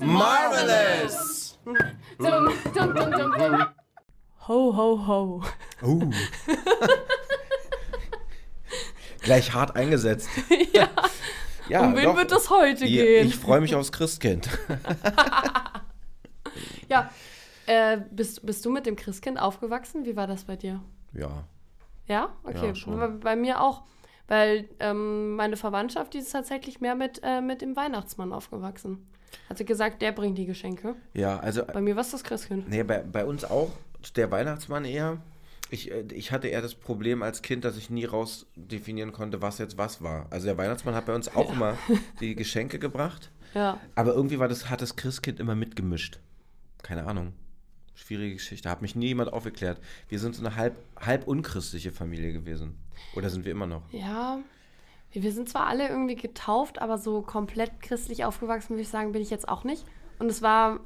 Marvelous! Ho, ho, ho. Uh. Gleich hart eingesetzt. ja. Ja, um wen doch. wird das heute gehen? Ich freue mich aufs Christkind. ja. Äh, bist, bist du mit dem Christkind aufgewachsen? Wie war das bei dir? Ja. Ja? Okay. Ja, schon. bei, mir auch. Weil ähm, meine Verwandtschaft, die ist tatsächlich mehr mit, äh, mit dem Weihnachtsmann aufgewachsen. Hat sie gesagt, der bringt die Geschenke. Ja, also, Bei mir war es das Christkind. nee, bei, bei uns auch der Weihnachtsmann eher. Ich, äh, ich hatte eher das Problem als Kind, dass ich nie raus definieren konnte, was jetzt was war. Also der Weihnachtsmann hat bei uns auch immer die Geschenke gebracht. Ja. Aber irgendwie war das, hat das Christkind immer mitgemischt. Keine Ahnung. Schwierige Geschichte. Hat mich nie jemand aufgeklärt. Wir sind so eine halb, halb unchristliche Familie gewesen. Oder sind wir immer noch? Ja. Wir sind zwar alle irgendwie getauft, aber so komplett christlich aufgewachsen, würde ich sagen, bin ich jetzt auch nicht. Und es war,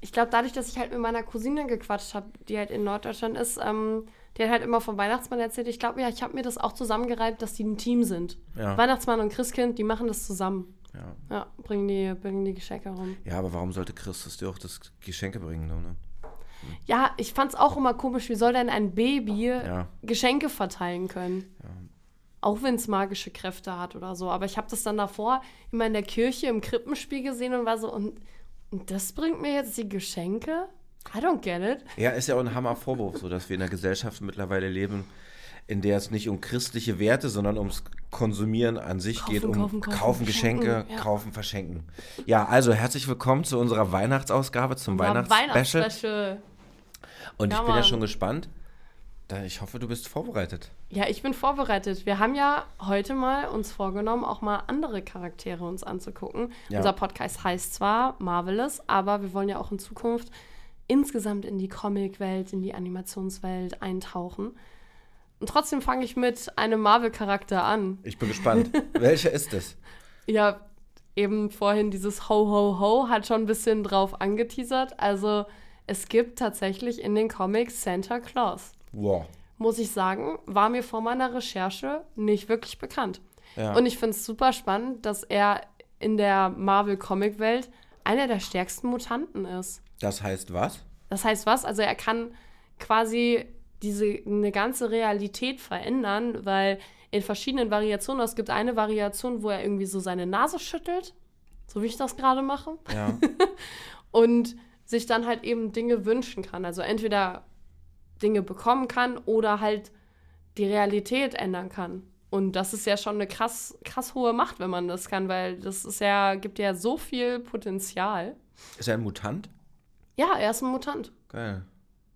ich glaube, dadurch, dass ich halt mit meiner Cousine gequatscht habe, die halt in Norddeutschland ist, ähm, die hat halt immer vom Weihnachtsmann erzählt. Ich glaube, ja, ich habe mir das auch zusammengereibt, dass die ein Team sind. Ja. Weihnachtsmann und Christkind, die machen das zusammen. Ja. Ja, bringen die, bringen die Geschenke rum. Ja, aber warum sollte Christus dir auch das Geschenke bringen, ne? Ja, ich fand es auch immer komisch, wie soll denn ein Baby Ja. Geschenke verteilen können? Auch wenn es magische Kräfte hat oder so. Aber ich habe das dann davor immer in der Kirche im Krippenspiel gesehen und war so, und, und das bringt mir jetzt die Geschenke? I don't get it. Ja, ist ja auch ein Hammervorwurf, so dass wir in einer Gesellschaft mittlerweile leben, in der es nicht um christliche Werte, sondern ums Konsumieren an sich Kaufen, geht, um kaufen, kaufen, Geschenke, verschenken, ja. kaufen, verschenken. Ja, also herzlich willkommen zu unserer Weihnachtsausgabe, zum Weihnachtsspecial. Weihnachtsspecial. Und Ja, ich bin ja Mann. schon gespannt. Ich hoffe, du bist vorbereitet. Ja, ich bin vorbereitet. Wir haben ja heute mal uns vorgenommen, auch mal andere Charaktere uns anzugucken. Ja. Unser Podcast heißt zwar Marvelous, aber wir wollen ja auch in Zukunft insgesamt in die Comic-Welt, in die Animationswelt eintauchen. Und trotzdem fange ich mit einem Marvel-Charakter an. Ich bin gespannt. Welcher ist es? Ja, eben vorhin dieses Ho Ho Ho hat schon ein bisschen drauf angeteasert. Also es gibt tatsächlich in den Comics Santa Claus. Wow. Muss ich sagen, war mir vor meiner Recherche nicht wirklich bekannt. Ja. Und ich finde es super spannend, dass er in der Marvel-Comic-Welt einer der stärksten Mutanten ist. Das heißt was? Das heißt was? Also er kann quasi diese eine ganze Realität verändern, weil in verschiedenen Variationen, es gibt eine Variation, wo er irgendwie so seine Nase schüttelt, so wie ich das gerade mache, Ja. und sich dann halt eben Dinge wünschen kann. Also entweder Dinge bekommen kann oder halt die Realität ändern kann. Und das ist ja schon eine krass, krass hohe Macht, wenn man das kann, weil das ist ja, gibt ja so viel Potenzial. ist er ein Mutant? Ja, er ist ein Mutant. Geil.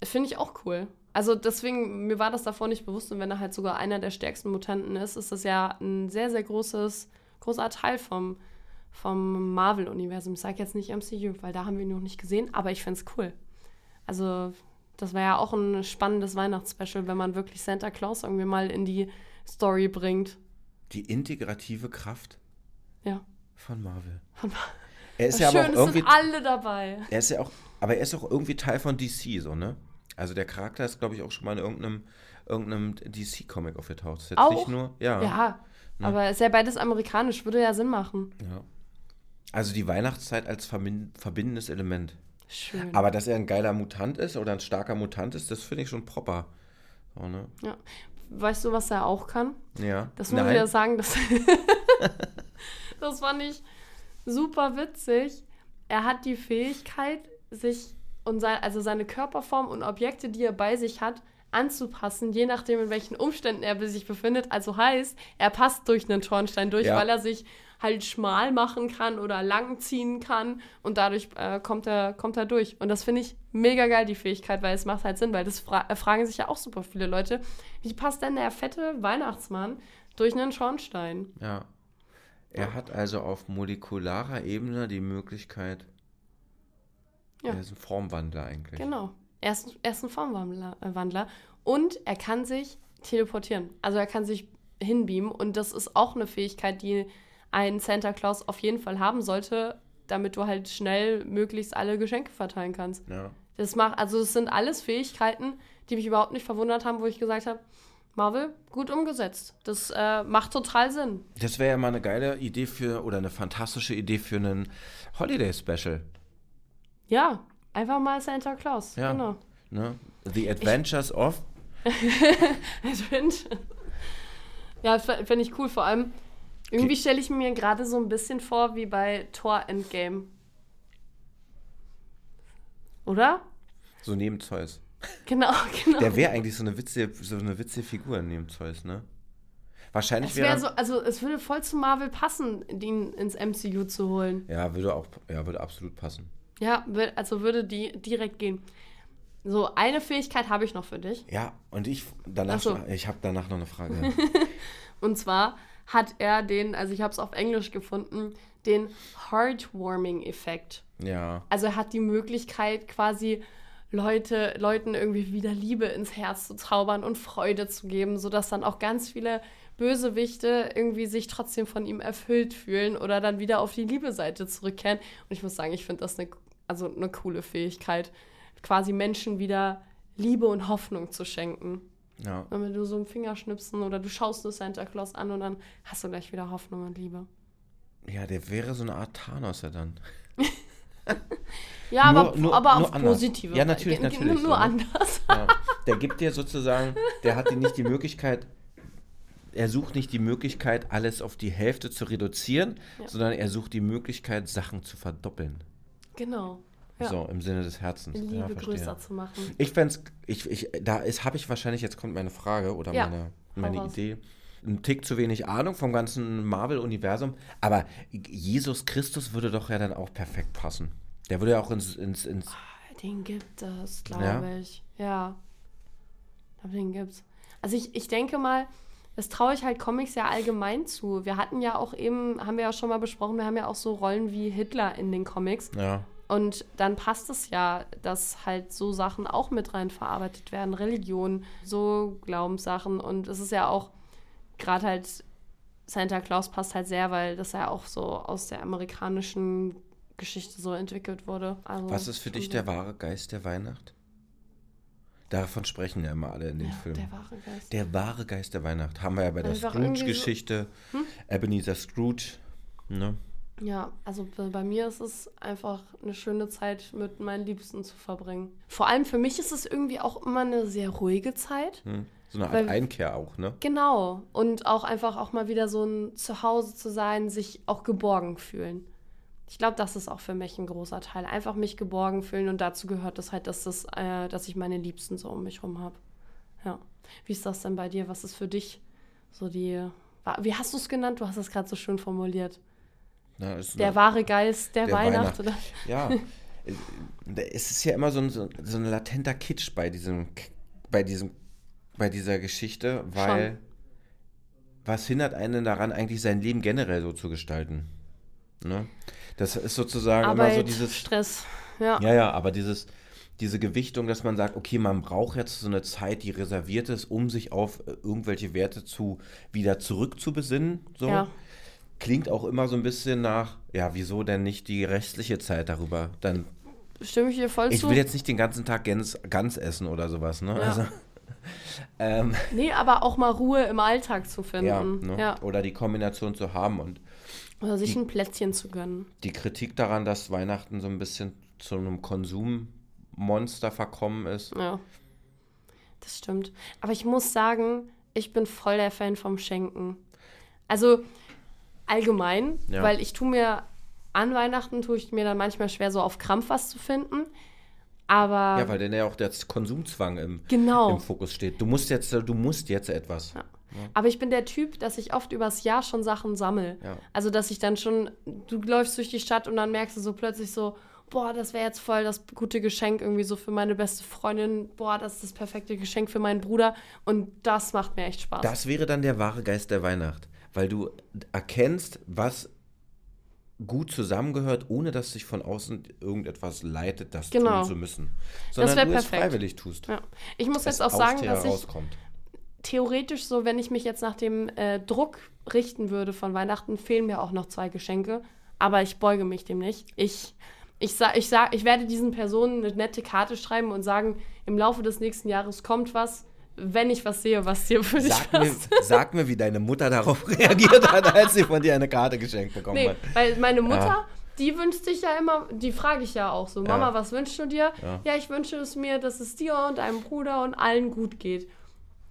Finde ich auch cool. Also deswegen, mir war das davor nicht bewusst und wenn er halt sogar einer der stärksten Mutanten ist, ist das ja ein sehr, sehr großes, großer Teil vom, vom Marvel-Universum. Ich sage jetzt nicht MCU, weil da haben wir ihn noch nicht gesehen, aber ich finde es cool. Also das war ja auch ein spannendes Weihnachtsspecial, wenn man wirklich Santa Claus irgendwie mal in die Story bringt. Die integrative Kraft Ja. von Marvel. Von Er ist Schön, ja aber auch irgendwie. sind alle dabei. Er ist ja auch, aber er ist auch irgendwie Teil von DC, so, ne? Also der Charakter ist, glaube ich, auch schon mal in irgendeinem, irgendeinem DC-Comic aufgetaucht. Ist jetzt Auch? nicht nur, ja, Ja, aber es ist ja beides amerikanisch, würde ja Sinn machen. ja. Also die Weihnachtszeit als verbin- verbindendes Element. Schön. Aber dass er ein geiler Mutant ist oder ein starker Mutant ist, das finde ich schon proper. So, ne? ja. Weißt du, was er auch kann? Ja. Das muss ich ja sagen, das, das fand ich super witzig. Er hat die Fähigkeit, sich und sein, also seine Körperform und Objekte, die er bei sich hat, anzupassen, je nachdem, in welchen Umständen er sich befindet. Also heißt, er passt durch einen Schornstein durch, Ja. weil er sich halt schmal machen kann oder lang ziehen kann und dadurch äh, kommt, er, kommt er durch. Und das finde ich mega geil, die Fähigkeit, weil es macht halt Sinn, weil das fra äh, fragen sich ja auch super viele Leute. Wie passt denn der fette Weihnachtsmann durch einen Schornstein? Ja. Er hat also auf molekularer Ebene die Möglichkeit. Ja. Er ist ein Formwandler eigentlich. Genau. Er ist, er ist ein Formwandler äh, Wandler. und er kann sich teleportieren. Also er kann sich hinbeamen und das ist auch eine Fähigkeit, die ein Santa Claus auf jeden Fall haben sollte, damit du halt schnell möglichst alle Geschenke verteilen kannst. Ja. Das macht, also es sind alles Fähigkeiten, die mich überhaupt nicht verwundert haben, wo ich gesagt habe, Marvel, gut umgesetzt. Das äh, macht total Sinn. Das wäre ja mal eine geile Idee für, oder eine fantastische Idee für einen Holiday-Special. Ja, einfach mal Santa Claus. Ja. Genau. Ne? The Adventures of. Adventure. Ja, fände ich cool. Vor allem, irgendwie stelle ich mir gerade so ein bisschen vor wie bei Thor Endgame. Oder? So neben Zeus. Genau, genau. Der wäre eigentlich so eine witzige, so eine witzige Figur neben Zeus, ne? Wahrscheinlich Es wäre. wäre so, also es würde voll zu Marvel passen, ihn ins MCU zu holen. ja, würde auch, ja, würde absolut passen. Ja, also würde die direkt gehen. So, eine Fähigkeit habe ich noch für dich. Ja, und ich danach, Ach so. ich habe danach noch eine Frage. Und zwar hat er den, also ich habe es auf Englisch gefunden, den Heartwarming-Effekt. ja, Also er hat die Möglichkeit, quasi Leute, Leuten irgendwie wieder Liebe ins Herz zu zaubern und Freude zu geben, sodass dann auch ganz viele Bösewichte irgendwie sich trotzdem von ihm erfüllt fühlen oder dann wieder auf die Liebe-Seite zurückkehren. Und ich muss sagen, ich finde das eine, also eine coole Fähigkeit, quasi Menschen wieder Liebe und Hoffnung zu schenken. Ja. Wenn du so einen Finger schnipsen oder du schaust nur Santa Claus an und dann hast du gleich wieder Hoffnung und Liebe. Ja, der wäre so eine Art Thanos ja dann. Ja, Nur- aber, nur- aber nur auf positive Ja, natürlich, Weise. natürlich, Nur, so, ne? anders. Ja. Der gibt dir sozusagen, der hat dir nicht die Möglichkeit, er sucht nicht die Möglichkeit, alles auf die Hälfte zu reduzieren, Ja. sondern er sucht die Möglichkeit, Sachen zu verdoppeln. Genau. Ja. So, im Sinne des Herzens. Liebe ja, größer zu machen. Ich fände ich, ich, da ist, habe ich wahrscheinlich, jetzt kommt meine Frage oder Ja, meine, meine. Idee. Ein Tick zu wenig Ahnung vom ganzen Marvel-Universum, aber Jesus Christus würde doch ja dann auch perfekt passen. Der würde ja auch ins, ins, ins Den gibt es, glaube ich. Ja. Aber den gibt's. Also ich, ich denke mal, das traue ich halt Comics ja allgemein zu. Wir hatten ja auch eben, haben wir ja schon mal besprochen, wir haben ja auch so Rollen wie Hitler in den Comics. ja, Und dann passt es ja, dass halt so Sachen auch mit rein verarbeitet werden. Religion, so Glaubenssachen. Und es ist ja auch gerade halt Santa Claus passt halt sehr, weil das ja auch so aus der amerikanischen Geschichte so entwickelt wurde. Also Was ist für dich der wahre Geist der Weihnacht? Davon sprechen ja immer alle in den ja, Filmen. der wahre Geist. Der wahre Geist der Weihnacht. Haben wir ja bei der irgendwie so- Scrooge-Geschichte. Ebenezer Scrooge. Ne? Ja, also bei mir ist es einfach eine schöne Zeit mit meinen Liebsten zu verbringen. Vor allem für mich ist es irgendwie auch immer eine sehr ruhige Zeit. Hm. So eine Art Weil- Einkehr auch, ne? Genau. Und auch einfach auch mal wieder so ein Zuhause zu sein, sich auch geborgen fühlen. Ich glaube, das ist auch für mich ein großer Teil. Einfach mich geborgen fühlen und dazu gehört es halt, dass, das, äh, dass ich meine Liebsten so um mich rum habe. Ja. Wie ist das denn bei dir? Was ist für dich so die. Wie hast du es genannt? Du hast es gerade so schön formuliert. Na, Der wahre Geist der, Der Weihnacht. Weihnacht. Oder? Ja. es ist ja immer so ein, so, ein latenter Kitsch bei diesem, bei diesem, bei dieser Geschichte, weil Schon. was hindert einen daran, eigentlich sein Leben generell so zu gestalten? Ne? Das ist sozusagen immer Arbeit, so dieses. Stress. Ja. Ja, ja, aber dieses, diese Gewichtung, dass man sagt, okay, man braucht jetzt so eine Zeit, die reserviert ist, um sich auf äh, irgendwelche Werte zu wieder zurückzubesinnen. So. Ja. Klingt auch immer so ein bisschen nach, ja, wieso denn nicht die restliche Zeit darüber? Dann, Stimme ich dir voll ich zu. will jetzt nicht den ganzen Tag Gans, Gans essen oder sowas, ne? Ja. Also, ähm, Nee, aber auch mal Ruhe im Alltag zu finden. ja, Ja. ne? Oder die Kombination zu haben und Oder sich ein Plätzchen zu gönnen. die Kritik daran, dass Weihnachten so ein bisschen zu einem Konsummonster verkommen ist. Ja. Das stimmt. Aber ich muss sagen, ich bin voll der Fan vom Schenken. Also allgemein, Ja. weil ich tue mir an Weihnachten tue ich mir dann manchmal schwer, so auf Krampf was zu finden. Aber Ja, weil dann ja auch der Konsumzwang im, genau. im Fokus steht. Du musst jetzt, du musst jetzt etwas. Ja. Aber ich bin der Typ, dass ich oft übers Jahr schon Sachen sammle. Ja. Also, dass ich dann schon, du läufst durch die Stadt und dann merkst du so plötzlich so, boah, das wäre jetzt voll das gute Geschenk irgendwie so für meine beste Freundin. Boah, das ist das perfekte Geschenk für meinen Bruder. Und das macht mir echt Spaß. Das wäre dann der wahre Geist der Weihnacht, weil du erkennst, was gut zusammengehört, ohne dass sich von außen irgendetwas leitet, das Genau. tun zu müssen. Sondern wär du es perfekt. freiwillig tust. ja. Ich muss Es jetzt auch sagen, dass ich theoretisch so, wenn ich mich jetzt nach dem äh, Druck richten würde von Weihnachten, fehlen mir auch noch zwei Geschenke. Aber ich beuge mich dem nicht. Ich Ich, sa ich, sag, ich werde diesen Personen eine nette Karte schreiben und sagen, im Laufe des nächsten Jahres kommt was, wenn ich was sehe, was dir für dich Sag mir, passt. sag mir, wie deine Mutter darauf reagiert hat, als sie von dir eine Karte geschenkt bekommen Nee, hat. weil meine Mutter, Ja. die wünscht sich ja immer, die frage ich ja auch so, Mama, Ja. was wünschst du dir? Ja. Ja. ich wünsche es mir, dass es dir und deinem Bruder und allen gut geht.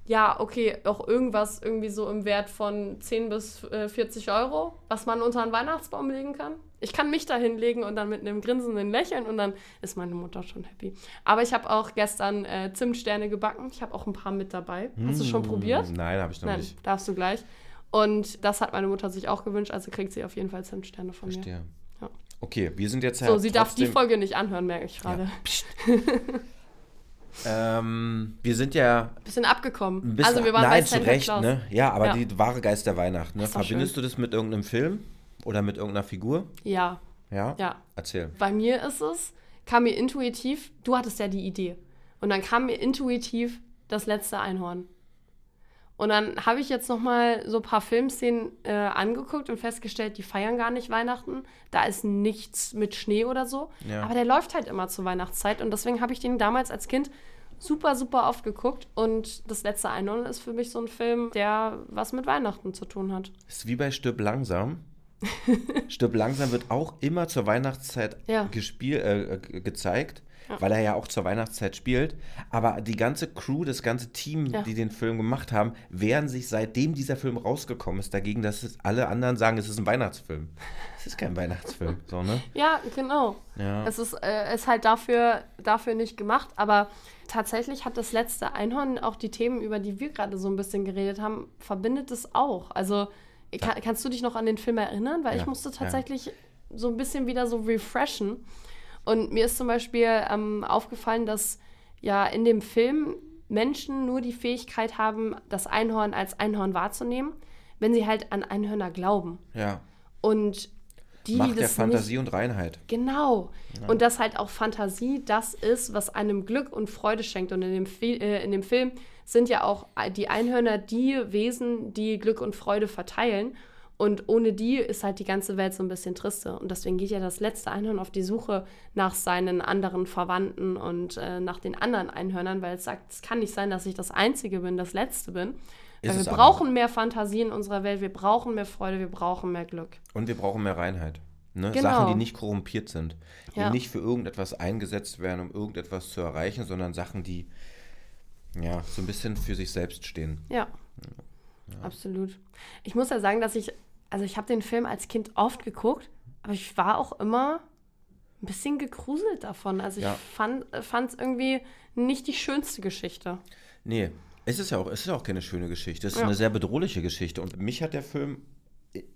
Ja, okay, auch irgendwas irgendwie so im Wert von 10 bis äh, 40 Euro, was man unter einen Weihnachtsbaum legen kann. Ich kann mich da hinlegen und dann mit einem grinsenden Lächeln und dann ist meine Mutter schon happy. Aber ich habe auch gestern äh, Zimtsterne gebacken. Ich habe auch ein paar mit dabei. Hast du schon probiert? Nein, habe ich noch Nein, nicht. darfst du gleich. Und das hat meine Mutter sich auch gewünscht, also kriegt sie auf jeden Fall Zimtsterne von mir. Verstehe. Ja. Okay, wir sind jetzt ja So, sie darf die Folge nicht anhören, merke ich gerade. Ähm, wir sind ja Bisschen abgekommen. ein bisschen. also wir waren nein, bei zu Recht, ne? Ja, aber Ja. die wahre Geist der Weihnacht, ne? Verbindest du das mit irgendeinem Film oder mit irgendeiner Figur? Ja, Ja? ja. Erzähl. Bei mir ist es, kam mir intuitiv, du hattest ja die Idee. Und dann kam mir intuitiv das letzte Einhorn. Und dann habe ich jetzt noch mal so ein paar Filmszenen äh, angeguckt und festgestellt, die feiern gar nicht Weihnachten. Da ist nichts mit Schnee oder so. Ja. Aber der läuft halt immer zur Weihnachtszeit. Und deswegen habe ich den damals als Kind super, super oft geguckt. Und das letzte Einhorn ist für mich so ein Film, der was mit Weihnachten zu tun hat. Ist wie bei Stirb langsam. Stirb langsam wird auch immer zur Weihnachtszeit Ja. gespiel, äh, ge- gezeigt, Ja. weil er ja auch zur Weihnachtszeit spielt. Aber die ganze Crew, das ganze Team, Ja. die den Film gemacht haben, wehren sich seitdem dieser Film rausgekommen ist dagegen, dass es alle anderen sagen, es ist ein Weihnachtsfilm. Es ist kein Weihnachtsfilm, so, ne? Ja, genau. Es ist, äh, ist halt dafür, dafür nicht gemacht, aber tatsächlich hat das letzte Einhorn auch die Themen, über die wir gerade so ein bisschen geredet haben, verbindet es auch. Also kann, kannst du dich noch an den Film erinnern? Weil Ja, ich musste ja. tatsächlich so ein bisschen wieder so refreshen. Und mir ist zum Beispiel ähm, aufgefallen, dass ja in dem Film Menschen nur die Fähigkeit haben, das Einhorn als Einhorn wahrzunehmen, wenn sie halt an Einhörner glauben. Ja. Und die, Macht der das nicht Fantasie und Reinheit. Genau. Und dass halt auch Fantasie das ist, was einem Glück und Freude schenkt. Und in dem, Fi äh, in dem Film sind ja auch die Einhörner die Wesen, die Glück und Freude verteilen. Und ohne die ist halt die ganze Welt so ein bisschen triste. Und deswegen geht ja das letzte Einhorn auf die Suche nach seinen anderen Verwandten und äh, nach den anderen Einhörnern, weil es sagt, es kann nicht sein, dass ich das Einzige bin, das Letzte bin. Ist Weil wir brauchen mehr Fantasie in unserer Welt, wir brauchen mehr Freude, wir brauchen mehr Glück. Und wir brauchen mehr Reinheit. Ne? Genau. Sachen, die nicht korrumpiert sind. Die Ja. nicht für irgendetwas eingesetzt werden, um irgendetwas zu erreichen, sondern Sachen, die ja, so ein bisschen für sich selbst stehen. Ja, absolut. Ich muss ja sagen, dass ich, also ich habe den Film als Kind oft geguckt, aber ich war auch immer ein bisschen gegruselt davon. Also ich Ja. fand es irgendwie nicht die schönste Geschichte. Nee, es ist ja auch, es ist ja auch keine schöne Geschichte. Es ist Ja. eine sehr bedrohliche Geschichte. Und mich hat der Film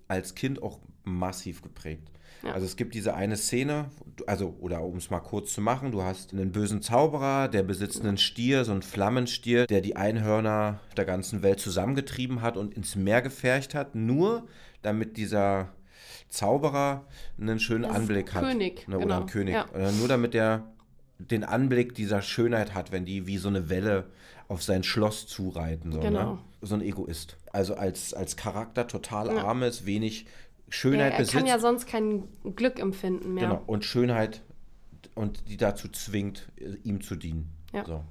als Kind auch massiv geprägt. Ja. Also es gibt diese eine Szene, also, oder um es mal kurz zu machen, du hast einen bösen Zauberer, der besitzt einen Stier, so einen Flammenstier, der die Einhörner der ganzen Welt zusammengetrieben hat und ins Meer gefercht hat, nur damit dieser Zauberer einen schönen Das Anblick hat. König, Ne, Oder genau, ein König. ja. Oder nur damit er den Anblick dieser Schönheit hat, wenn die wie so eine Welle auf sein Schloss zureiten. So, Genau. ne? so ein Egoist. Also als, als Charakter total Ja. arm ist, wenig Er, Schönheit er besitzt. kann ja sonst kein Glück empfinden mehr. Genau. Und Schönheit und die dazu zwingt, äh, ihm zu dienen. Ja. So.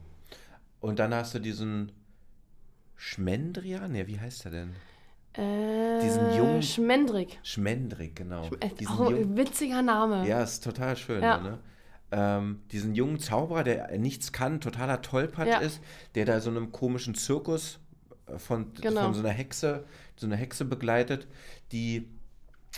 Und dann hast du diesen Schmendrian? Ne, wie heißt er denn? Äh, Diesen jungen- Schmendrick. Schmendrick, genau. Äh, Diesen auch jungen- ein witziger Name. Ja, ist total schön. Ja. Ne? Ähm, diesen jungen Zauberer, der nichts kann, totaler Tollpatsch Ja. ist, der da so einem komischen Zirkus äh, von, Genau. von so einer Hexe, so eine Hexe begleitet, die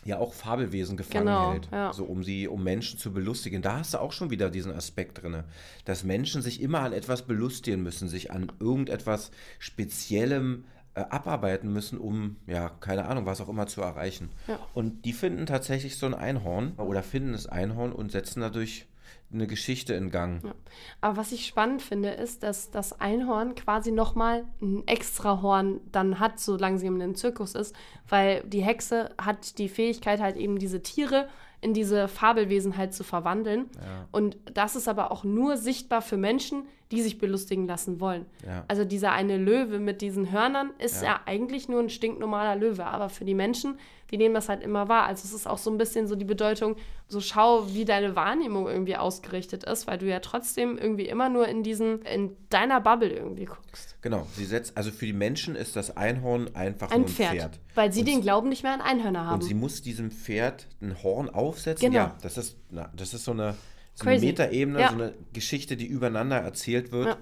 ja auch Fabelwesen gefangen Genau, hält, ja. so um sie, um Menschen zu belustigen. Da hast du auch schon wieder diesen Aspekt drin, dass Menschen sich immer an etwas belustigen müssen, sich an irgendetwas Speziellem äh, abarbeiten müssen, um, ja, keine Ahnung, was auch immer zu erreichen. Ja. Und die finden tatsächlich so ein Einhorn oder finden das Einhorn und setzen dadurch eine Geschichte in Gang. Ja. Aber was ich spannend finde, ist, dass das Einhorn quasi nochmal ein extra Horn dann hat, solange sie in einem Zirkus ist, weil die Hexe hat die Fähigkeit, halt eben diese Tiere in diese Fabelwesen halt zu verwandeln. Ja. Und das ist aber auch nur sichtbar für Menschen, die sich belustigen lassen wollen. Ja. Also dieser eine Löwe mit diesen Hörnern ist ja. Ja. eigentlich nur ein stinknormaler Löwe, aber für die Menschen, die nehmen das halt immer wahr. Also es ist auch so ein bisschen so die Bedeutung, so schau, wie deine Wahrnehmung irgendwie ausgerichtet ist, weil du ja trotzdem irgendwie immer nur in diesen, in deiner Bubble irgendwie guckst. Genau, sie setzt, also für die Menschen ist das Einhorn einfach Ein nur ein Pferd, Pferd. Weil sie Und den Glauben nicht mehr an Einhörner haben. Und sie muss diesem Pferd ein Horn aufsetzen. Genau. Ja, das ist, na, das ist so eine, so eine Crazy. Metaebene, Ja. so eine Geschichte, die übereinander erzählt wird.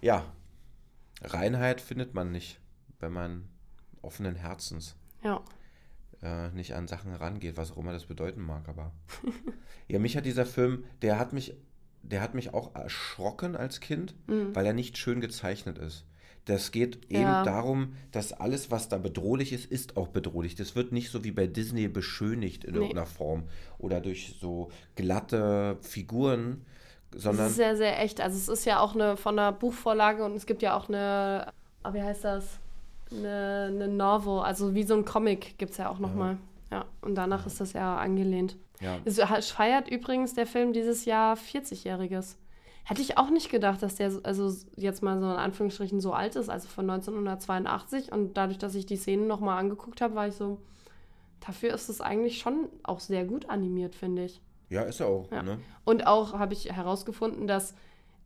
Ja. Reinheit findet man nicht, wenn man offenen Herzens ja. äh, nicht an Sachen rangeht, was auch immer das bedeuten mag. Aber ja, mich hat dieser Film, der hat mich, der hat mich auch erschrocken als Kind, Mhm. weil er nicht schön gezeichnet ist. Das geht eben Ja. darum, dass alles, was da bedrohlich ist, ist auch bedrohlich. Das wird nicht so wie bei Disney beschönigt in Nee. irgendeiner Form oder durch so glatte Figuren, sondern Das ist sehr, sehr echt. Also es ist ja auch eine von einer Buchvorlage und es gibt ja auch eine, ah, wie heißt das? Eine, eine Novel, also wie so ein Comic gibt es ja auch nochmal. Ja, und danach ist das ja angelehnt. ja, Es feiert übrigens der Film dieses Jahr 40-Jähriges. Hätte ich auch nicht gedacht, dass der so- also jetzt mal so in Anführungsstrichen so alt ist, also von 1982. Und dadurch, dass ich die Szenen nochmal angeguckt habe, war ich so, dafür ist es eigentlich schon auch sehr gut animiert, finde ich. ja, ist er auch. Ja. Ne? Und auch habe ich herausgefunden, dass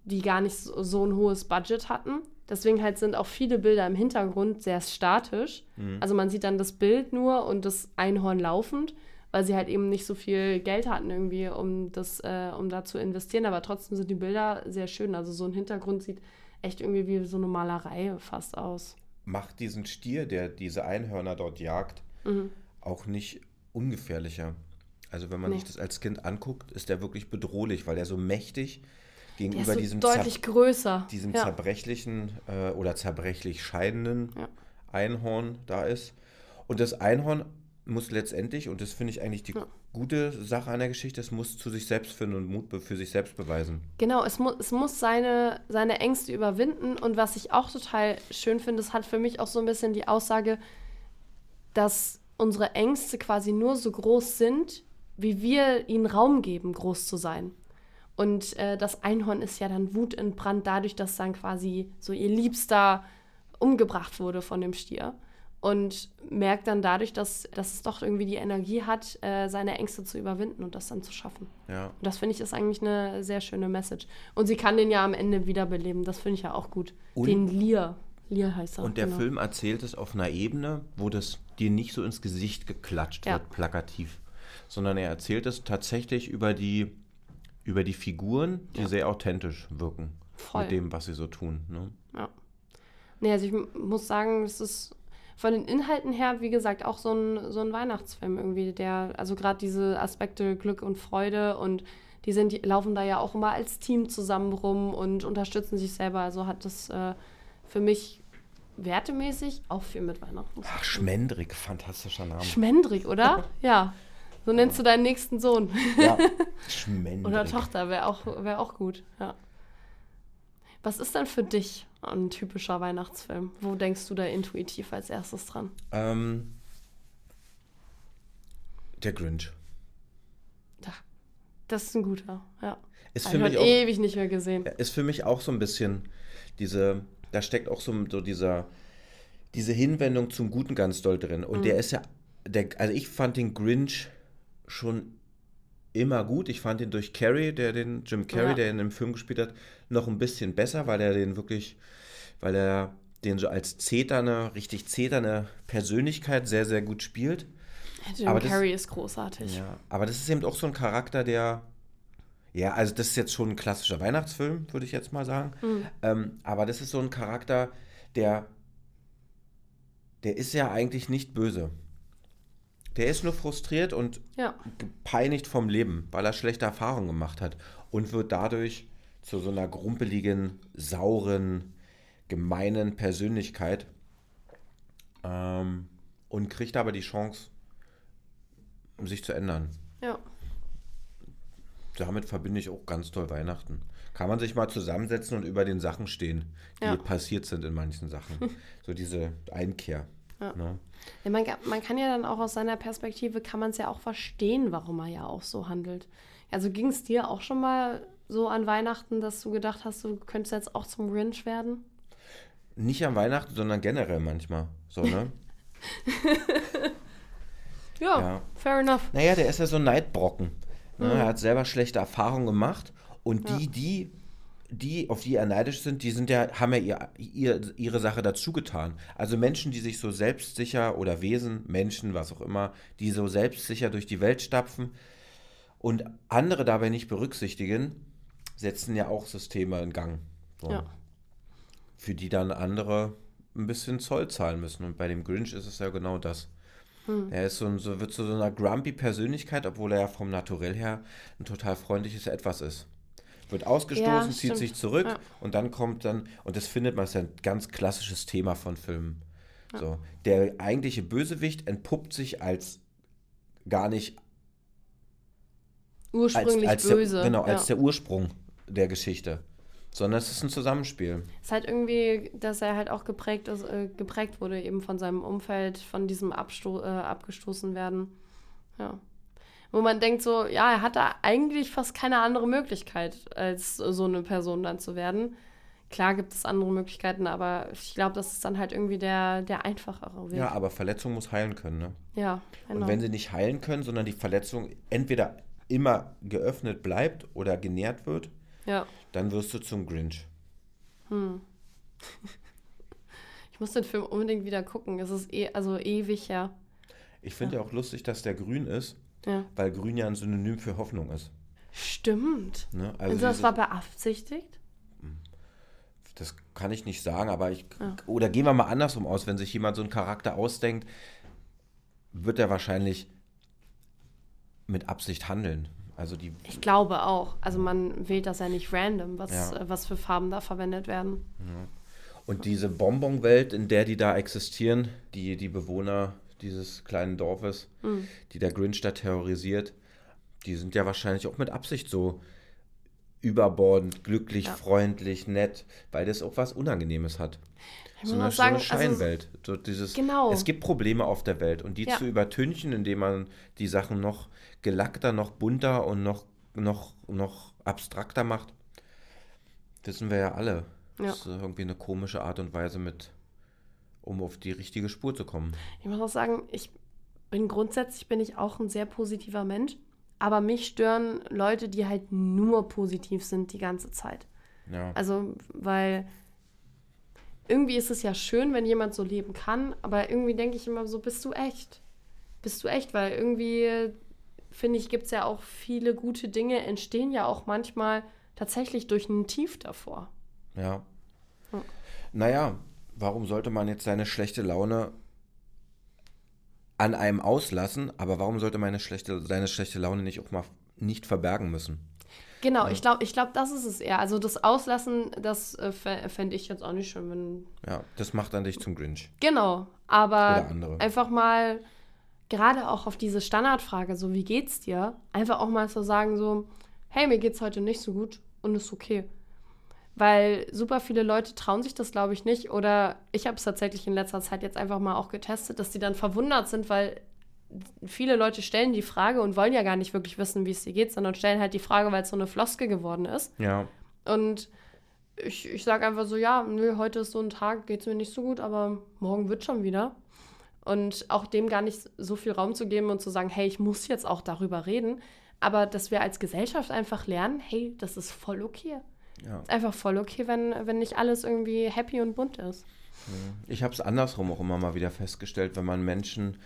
die gar nicht so, so ein hohes Budget hatten. Deswegen halt sind auch viele Bilder im Hintergrund sehr statisch. Mhm. Also man sieht dann das Bild nur und das Einhorn laufend, weil sie halt eben nicht so viel Geld hatten irgendwie, um das, äh, um da zu investieren. Aber trotzdem sind die Bilder sehr schön. Also so ein Hintergrund sieht echt irgendwie wie so eine Malerei fast aus. Macht diesen Stier, der diese Einhörner dort jagt, Mhm. auch nicht ungefährlicher. Also wenn man Nee. sich das als Kind anguckt, ist der wirklich bedrohlich, weil er so mächtig Der gegenüber so diesem, deutlich größer. diesem ja. zerbrechlichen äh, oder zerbrechlich scheidenden Ja. Einhorn da ist. Und das Einhorn muss letztendlich, und das finde ich eigentlich die Ja. gute Sache an der Geschichte, es muss zu sich selbst finden und Mut für sich selbst beweisen. Genau, es, mu es muss seine, seine Ängste überwinden. Und was ich auch total schön finde, es hat für mich auch so ein bisschen die Aussage, dass unsere Ängste quasi nur so groß sind, wie wir ihnen Raum geben, groß zu sein. Und äh, das Einhorn ist ja dann wutentbrannt dadurch, dass dann quasi so ihr Liebster umgebracht wurde von dem Stier. Und merkt dann dadurch, dass, dass es doch irgendwie die Energie hat, äh, seine Ängste zu überwinden und das dann zu schaffen. Ja. Und das finde ich ist eigentlich eine sehr schöne Message. Und sie kann den ja am Ende wiederbeleben. Das finde ich ja auch gut. Und- den Lear. Lear heißt er. Und der genau. Film erzählt es auf einer Ebene, wo das dir nicht so ins Gesicht geklatscht Ja. wird, plakativ, sondern er erzählt es tatsächlich über die, über die Figuren, die Ja. sehr authentisch wirken Voll. mit dem, was sie so tun. Ne? Ja. Nee, also ich muss sagen, es ist von den Inhalten her, wie gesagt, auch so ein, so ein Weihnachtsfilm irgendwie, der, also gerade diese Aspekte Glück und Freude und die sind, die laufen da ja auch immer als Team zusammen rum und unterstützen sich selber. Also hat das äh, für mich wertemäßig auch viel mit Weihnachten. zu Ach. Schmendrick, fantastischer Name. Schmendrick, oder? ja. So nennst du deinen nächsten Sohn. ja, Schmendrick. Oder Tochter, wäre auch, wär auch gut, ja. Was ist denn für dich ein typischer Weihnachtsfilm? Wo denkst du da intuitiv als erstes dran? Ähm, der Grinch. Ja, das ist ein guter, ja. Ist Hab für ich mich auch ewig nicht mehr gesehen. ist für mich auch so ein bisschen diese, da steckt auch so, so dieser, diese Hinwendung zum Guten ganz doll drin. Und Mhm. der ist ja, der, also ich fand den Grinch schon immer gut. Ich fand ihn durch Carrie, der den, Jim Carrey, Ja. der ihn im Film gespielt hat, noch ein bisschen besser, weil er den wirklich, weil er den so als zeterne, richtig zeterne Persönlichkeit sehr, sehr gut spielt. Jim aber das- Carrey ist großartig. Ja, aber das ist eben auch so ein Charakter, der. Ja, also das ist jetzt schon ein klassischer Weihnachtsfilm, würde ich jetzt mal sagen. Mhm. Ähm, aber das ist so ein Charakter, der. Der ist ja eigentlich nicht böse. Der ist nur frustriert und Ja, gepeinigt vom Leben, weil er schlechte Erfahrungen gemacht hat und wird dadurch zu so einer grumpeligen, sauren, gemeinen Persönlichkeit ähm, und kriegt aber die Chance, sich zu ändern. ja. Damit verbinde ich auch ganz toll Weihnachten. Kann man sich mal zusammensetzen und über den Sachen stehen, die Ja. passiert sind in manchen Sachen. so diese Einkehr. Ja. Ne? Ja, man, man kann ja dann auch aus seiner Perspektive, kann man es ja auch verstehen, warum er ja auch so handelt. Also ging es dir auch schon mal so an Weihnachten, dass du gedacht hast, du könntest jetzt auch zum Grinch werden? Nicht an Weihnachten, sondern generell manchmal. So, ne? ja, Ja. fair enough. Naja, der ist ja so ein Neidbrocken. Ne? Er hat selber schlechte Erfahrungen gemacht und die, Ja. die, die, auf die er neidisch sind, die sind ja, haben ja ihr, ihr, ihre Sache dazu getan. Also Menschen, die sich so selbstsicher oder Wesen, Menschen, was auch immer, die so selbstsicher durch die Welt stapfen und andere dabei nicht berücksichtigen, setzen ja auch Systeme in Gang. So. Ja. Für die dann andere ein bisschen Zoll zahlen müssen. Und bei dem Grinch ist es ja genau das. Er ist so, ein- so, wird zu so einer grumpy Persönlichkeit, obwohl er ja vom Naturell her ein total freundliches Etwas ist. Wird ausgestoßen, Ja, zieht sich zurück Ja. und dann kommt dann, und das findet man, ist ja ein ganz klassisches Thema von Filmen. So, der eigentliche Bösewicht entpuppt sich als gar nicht als, Ursprünglich als böse. Der, genau, ja. als der Ursprung der Geschichte. Sondern es ist ein Zusammenspiel. ist halt irgendwie, dass er halt auch geprägt, ist, äh, geprägt wurde, eben von seinem Umfeld, von diesem Absto äh, abgestoßen werden. Ja. Wo man denkt so, ja, er hatte eigentlich fast keine andere Möglichkeit, als so eine Person dann zu werden. Klar gibt es andere Möglichkeiten, aber ich glaube, das ist dann halt irgendwie der, der einfachere Weg. Ja, aber Verletzung muss heilen können. Ne? ja genau. Und wenn sie nicht heilen können, sondern die Verletzung entweder immer geöffnet bleibt oder genährt wird, ja. dann wirst du zum Grinch. Ich muss den Film unbedingt wieder gucken. Es ist eh, also ewig her. Ich finde ja. auch lustig, dass der grün ist, Ja. weil grün ja ein Synonym für Hoffnung ist. Stimmt. Ne? Also Also das war beabsichtigt? das kann ich nicht sagen, aber ich. Ja. Oder gehen wir mal andersrum aus, wenn sich jemand so einen Charakter ausdenkt, wird er wahrscheinlich mit Absicht handeln. Also die. Ich glaube auch. Also man wählt das ja nicht random, was, Ja. äh, was für Farben da verwendet werden. Und diese Bonbonwelt, in der die da existieren, die, die Bewohner dieses kleinen Dorfes, Mhm. die der Grinch da terrorisiert, die sind ja wahrscheinlich auch mit Absicht so überbordend, glücklich, Ja. freundlich, nett, weil das auch was Unangenehmes hat. Ich So eine, sagen, so eine also, Scheinwelt. so dieses, Genau. Es gibt Probleme auf der Welt und die Ja. zu übertünchen, indem man die Sachen noch gelackter, noch bunter und noch, noch, noch abstrakter macht, wissen wir ja alle. Ja. Das ist irgendwie eine komische Art und Weise mit, um auf die richtige Spur zu kommen. ich muss auch sagen, ich bin grundsätzlich bin ich auch ein sehr positiver Mensch, aber mich stören Leute, die halt nur positiv sind die ganze Zeit. Ja. Also, weil irgendwie ist es ja schön, wenn jemand so leben kann, aber irgendwie denke ich immer so, bist du echt? Bist du echt? Weil irgendwie, finde ich, gibt es ja auch viele gute Dinge, entstehen ja auch manchmal tatsächlich durch ein Tief davor. Ja. Ja. Naja, warum sollte man jetzt seine schlechte Laune an einem auslassen, aber warum sollte meine schlechte, seine schlechte Laune nicht auch mal nicht verbergen müssen? Genau, ich glaube, ich glaub, das ist es eher. Also das Auslassen, das äh, fände ich jetzt auch nicht schön, wenn. Ja, das macht dann dich zum Grinch. Genau, aber einfach mal, gerade auch auf diese Standardfrage, so wie geht's dir, einfach auch mal so sagen, so, hey, mir geht's heute nicht so gut und ist okay. Weil super viele Leute trauen sich das, glaube ich, nicht. Oder ich habe es tatsächlich in letzter Zeit jetzt einfach mal auch getestet, dass die dann verwundert sind, weil viele Leute stellen die Frage und wollen ja gar nicht wirklich wissen, wie es dir geht, sondern stellen halt die Frage, weil es so eine Floske geworden ist. Ja. Und ich, ich sage einfach so, ja, nö, heute ist so ein Tag, geht es mir nicht so gut, aber morgen wird schon wieder. Und auch dem gar nicht so viel Raum zu geben und zu sagen, hey, ich muss jetzt auch darüber reden. Aber dass wir als Gesellschaft einfach lernen, hey, das ist voll okay. Ja. Ist einfach voll okay, wenn, wenn nicht alles irgendwie happy und bunt ist. Ich habe es andersrum auch immer mal wieder festgestellt, wenn man Menschen,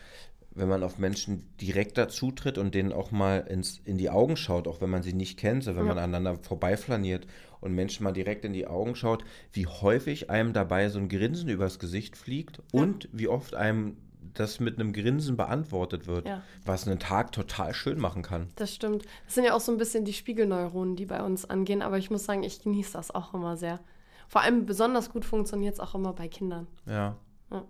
wenn man auf Menschen direkter zutritt und denen auch mal ins, in die Augen schaut, auch wenn man sie nicht kennt, so wenn Ja. man aneinander vorbeiflaniert und Menschen mal direkt in die Augen schaut, wie häufig einem dabei so ein Grinsen übers Gesicht fliegt und wie oft einem das mit einem Grinsen beantwortet wird, Ja. was einen Tag total schön machen kann. Das stimmt. Das sind ja auch so ein bisschen die Spiegelneuronen, die bei uns angehen. Aber ich muss sagen, ich genieße das auch immer sehr. Vor allem besonders gut funktioniert es auch immer bei Kindern. Ja. Ja.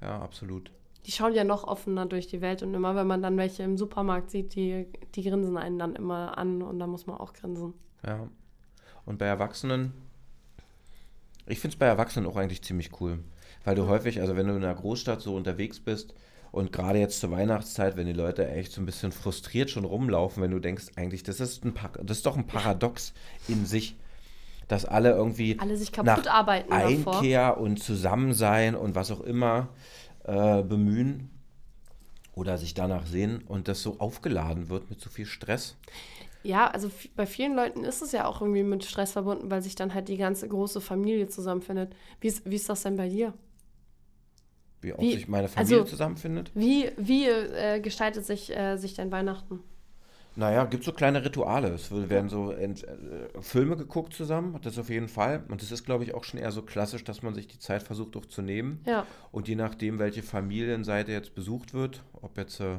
Ja, absolut. Die schauen ja noch offener durch die Welt und immer, wenn man dann welche im Supermarkt sieht, die, die grinsen einen dann immer an und da muss man auch grinsen. Ja. Und bei Erwachsenen, ich finde es bei Erwachsenen auch eigentlich ziemlich cool. Weil du häufig, also wenn du in einer Großstadt so unterwegs bist Und gerade jetzt zur Weihnachtszeit, wenn die Leute echt so ein bisschen frustriert schon rumlaufen, wenn du denkst, eigentlich, das ist, ein, das ist doch ein Paradox in sich, dass alle irgendwie Alle sich nach kaputt arbeiten davor. Einkehr und Zusammensein und was auch immer äh, bemühen oder sich danach sehen und das so aufgeladen wird mit so viel Stress. Ja, also bei vielen Leuten ist es ja auch irgendwie mit Stress verbunden, weil sich dann halt die ganze große Familie zusammenfindet. Wie ist, wie ist das denn bei dir? Wie auch Wie- sich meine Familie also- zusammenfindet. Wie, wie äh, gestaltet sich, äh, sich dein Weihnachten? Naja, gibt so kleine Rituale. Es werden so ent, äh, Filme geguckt zusammen, das auf jeden Fall. Und das ist, glaube ich, auch schon eher so klassisch, dass man sich die Zeit versucht auch zu nehmen. Ja, Und je nachdem, welche Familienseite jetzt besucht wird, ob jetzt äh,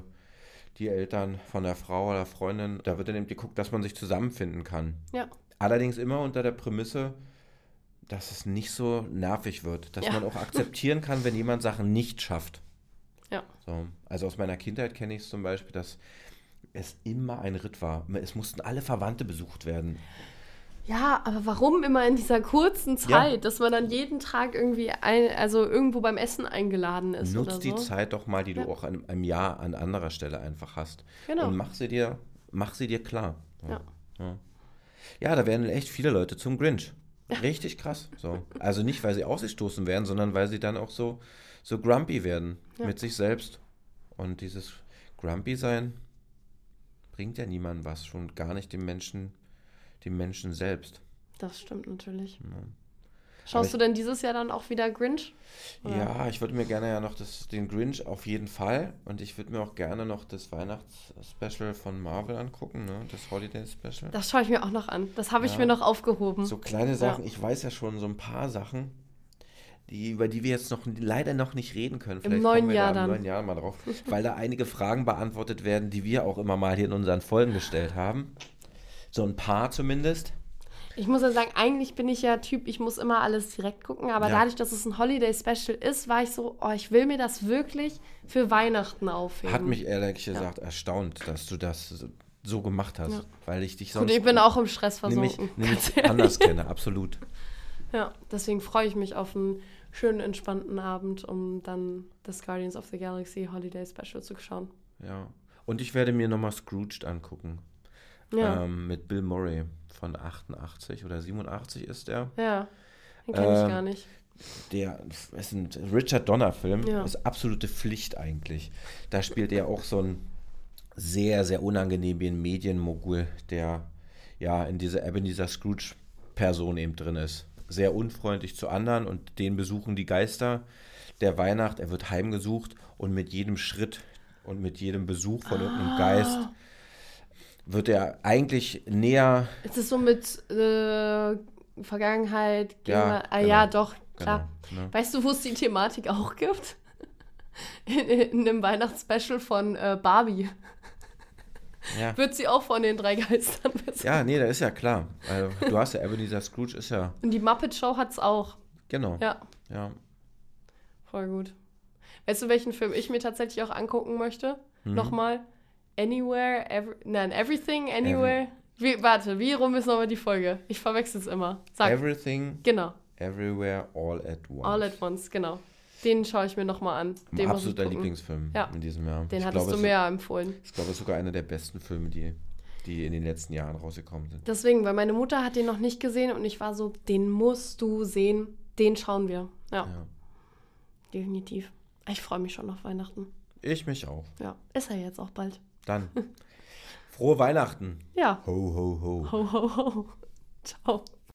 die Eltern von der Frau oder Freundin, da wird dann eben geguckt, dass man sich zusammenfinden kann. ja, Allerdings immer unter der Prämisse, dass es nicht so nervig wird, dass Ja. man auch akzeptieren kann, wenn jemand Sachen nicht schafft. ja. So. Also aus meiner Kindheit kenne ich es zum Beispiel, dass es immer ein Ritt war. Es mussten alle Verwandte besucht werden. Ja, aber warum immer in dieser kurzen Zeit, dass man dann jeden Tag irgendwie ein, also irgendwo beim Essen eingeladen ist Nutz die so? Zeit doch mal, die du Ja. auch an einem Jahr an anderer Stelle einfach hast. Genau. Und mach sie dir, mach sie dir klar. Ja. Ja. ja, da werden echt viele Leute zum Grinch. Richtig krass. So. Also nicht, weil sie ausgestoßen werden, sondern weil sie dann auch so, so grumpy werden Ja. mit sich selbst. Und dieses grumpy sein bringt ja niemandem was, schon gar nicht dem Menschen, dem Menschen selbst. Das stimmt natürlich. Ja. Schaust ich- du denn dieses Jahr dann auch wieder Grinch? Oder? Ja, ich würde mir gerne ja noch das, den Grinch auf jeden Fall und ich würde mir auch gerne noch das Weihnachtsspecial von Marvel angucken, ne? das Holiday Special. Das schaue ich mir auch noch an. Das habe ich Ja. mir noch aufgehoben. So kleine Sachen, ich weiß ja schon so ein paar Sachen, die, über die wir jetzt noch leider noch nicht reden können. Vielleicht neuen kommen wir Jahr da im dann. neuen Jahr mal drauf, weil da einige Fragen beantwortet werden, die wir auch immer mal hier in unseren Folgen gestellt haben. So ein paar zumindest. Ich muss ja sagen, eigentlich bin ich ja Typ, ich muss immer alles direkt gucken, aber Ja. dadurch, dass es ein Holiday-Special ist, war ich so, oh, ich will mir das wirklich für Weihnachten aufheben. Hat mich ehrlich gesagt erstaunt, dass du das so, gemacht hast, Ja. weil ich dich Gut, sonst ich bin auch im Stress nämlich, versunken. nämlich ganz anders kenne, absolut. Ja, deswegen freue ich mich auf einen schönen, entspannten Abend, um dann das Guardians of the Galaxy Holiday Special zu schauen. Ja. Und ich werde mir nochmal Scrooged angucken. Ja, Ähm, mit Bill Murray von 88 oder 87 ist er. ja. Den kenne ich ähm, gar nicht. Der ist ein Richard Donner-Film. Ja. Ist absolute Pflicht eigentlich. Da spielt er auch so einen sehr, sehr unangenehmen Medienmogul, der ja in dieser Ebenezer Scrooge-Person eben drin ist. Sehr unfreundlich zu anderen und den besuchen die Geister der Weihnacht. Er wird heimgesucht und mit jedem Schritt und mit jedem Besuch von irgendeinem Geist wird er eigentlich näher. Ist es so mit äh, Vergangenheit, Ja, ah, genau. ja, doch, klar. Genau, ne? Weißt du, wo es die Thematik auch gibt? In, in einem Weihnachtsspecial von äh, Barbie Ja. wird sie auch von den drei Geistern besucht. ja, nee, das ist ja klar. Also, du hast ja Ebenezer Scrooge, ist ja. Und die Muppet Show hat es auch. Genau. Ja, ja. voll gut. Weißt du, welchen Film ich mir tatsächlich auch angucken möchte? Mhm. Nochmal. Anywhere, every, nein, Everything, Anywhere. Wie, warte, wie rum ist nochmal die Folge? Ich verwechsel es immer. Sag. Everything, genau. Everywhere, All at Once. All at Once, genau. Den schaue ich mir nochmal an. Den absoluter. Lieblingsfilm Ja. in diesem Jahr. Den ich hattest glaube, du mir ja empfohlen. Ich glaube, es ist sogar einer der besten Filme, die, die in den letzten Jahren rausgekommen sind. Deswegen, weil meine Mutter hat den noch nicht gesehen und ich war so, den musst du sehen. Den schauen wir. Ja, Ja. definitiv. Ich freue mich schon auf Weihnachten. Ich mich auch. Ja, ist er jetzt auch bald. Dann. Frohe Weihnachten. Ja. Ho, ho, ho. Ho, ho, ho. Ciao.